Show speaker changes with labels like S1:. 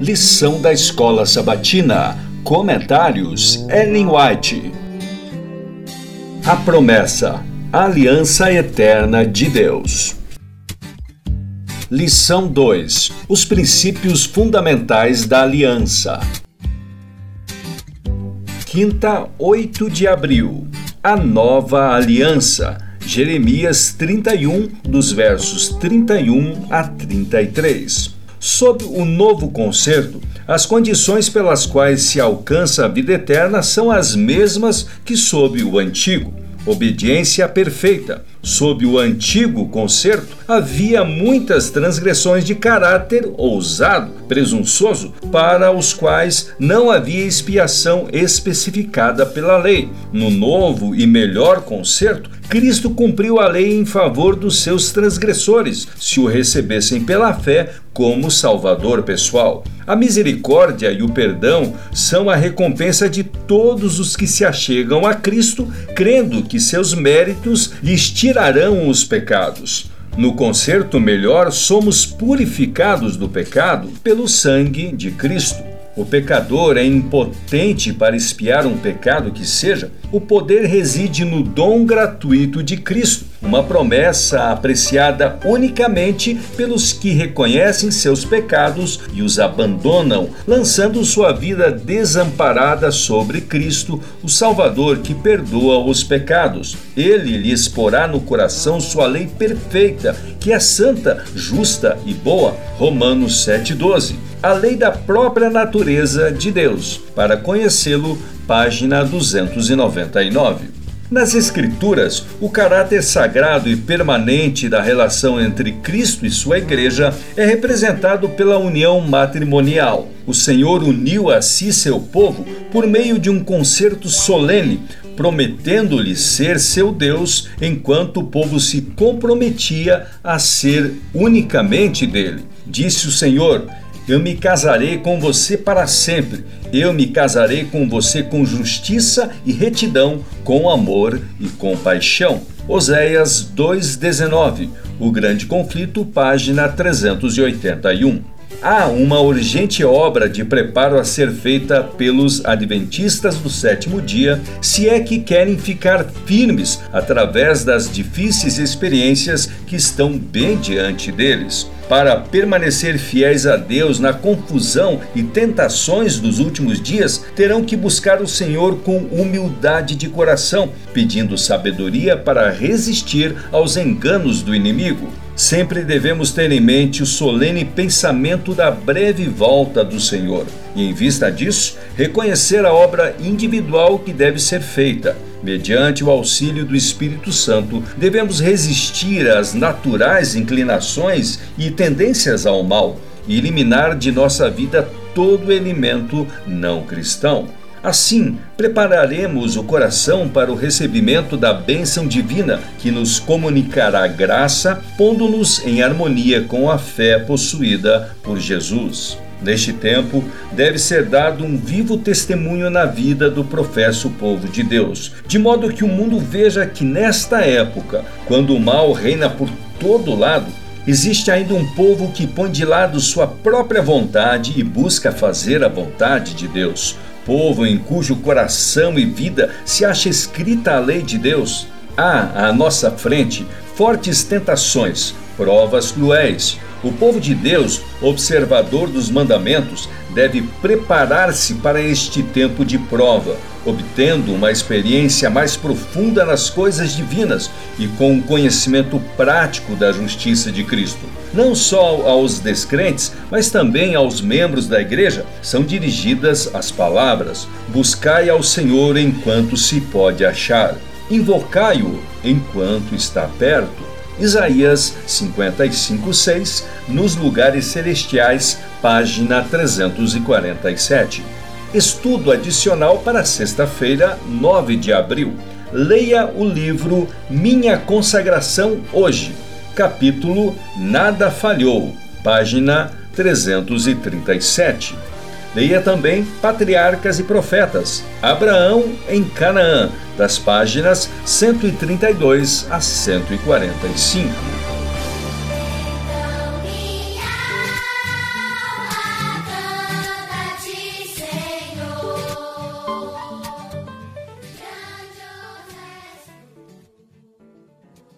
S1: Lição da Escola Sabatina. Comentários Ellen White. A promessa. A aliança eterna de Deus. Lição 2: Os princípios fundamentais da aliança. Quinta, 8 de abril. A nova aliança. Jeremias 31, dos versos 31 a 33. Sob o novo concerto, as condições pelas quais se alcança a vida eterna são as mesmas que sob o antigo. Obediência perfeita, Sob o antigo concerto, havia muitas transgressões de caráter ousado, presunçoso, para os quais não havia expiação especificada pela lei. No novo e melhor concerto, Cristo cumpriu a lei em favor dos seus transgressores, se o recebessem pela fé como Salvador pessoal. A misericórdia e o perdão são a recompensa de todos os que se achegam a Cristo, crendo que seus méritos lhes tirarão os pecados. No concerto melhor, somos purificados do pecado pelo sangue de Cristo. O pecador é impotente para espiar um pecado que seja, o poder reside no dom gratuito de Cristo, uma promessa apreciada unicamente pelos que reconhecem seus pecados e os abandonam, lançando sua vida desamparada sobre Cristo, o Salvador que perdoa os pecados. Ele lhes porá no coração sua lei perfeita, que é santa, justa e boa. Romanos 7,12. A lei da própria natureza de Deus. Para conhecê-lo, página 299. Nas Escrituras, o caráter sagrado e permanente da relação entre Cristo e sua Igreja é representado pela união matrimonial. O Senhor uniu a si seu povo por meio de um concerto solene, prometendo-lhe ser seu Deus, enquanto o povo se comprometia a ser unicamente dele. Disse o Senhor: eu me casarei com você para sempre. Eu me casarei com você com justiça e retidão, com amor e compaixão. Oséias 2:19. O grande conflito, página 381 há uma urgente obra de preparo a ser feita pelos adventistas do sétimo dia, se é que querem ficar firmes através das difíceis experiências que estão bem diante deles. Para permanecer fiéis a Deus na confusão e tentações dos últimos dias, terão que buscar o Senhor com humildade de coração, pedindo sabedoria para resistir aos enganos do inimigo. Sempre devemos ter em mente o solene pensamento da breve volta do Senhor e, em vista disso, reconhecer a obra individual que deve ser feita. Mediante o auxílio do Espírito Santo, devemos resistir às naturais inclinações e tendências ao mal e eliminar de nossa vida todo elemento não cristão. Assim, prepararemos o coração para o recebimento da bênção divina que nos comunicará graça, pondo-nos em harmonia com a fé possuída por Jesus. Neste tempo, deve ser dado um vivo testemunho na vida do professo povo de Deus, de modo que o mundo veja que nesta época, quando o mal reina por todo lado, existe ainda um povo que põe de lado sua própria vontade e busca fazer a vontade de Deus povo em cujo coração e vida se acha escrita a lei de Deus, há à nossa frente fortes tentações, provas cruéis. O povo de Deus, observador dos mandamentos, deve preparar-se para este tempo de prova, obtendo uma experiência mais profunda nas coisas divinas e com um conhecimento prático da justiça de Cristo. Não só aos descrentes, mas também aos membros da igreja são dirigidas as palavras: Buscai ao Senhor enquanto se pode achar, invocai-o enquanto está perto. Isaías 55:6, nos lugares celestiais, página 347. Estudo adicional para sexta-feira, 9 de abril. Leia o livro Minha Consagração Hoje, capítulo Nada Falhou, página 337. Leia também Patriarcas e Profetas, Abraão em Canaã, das páginas 132 a 145.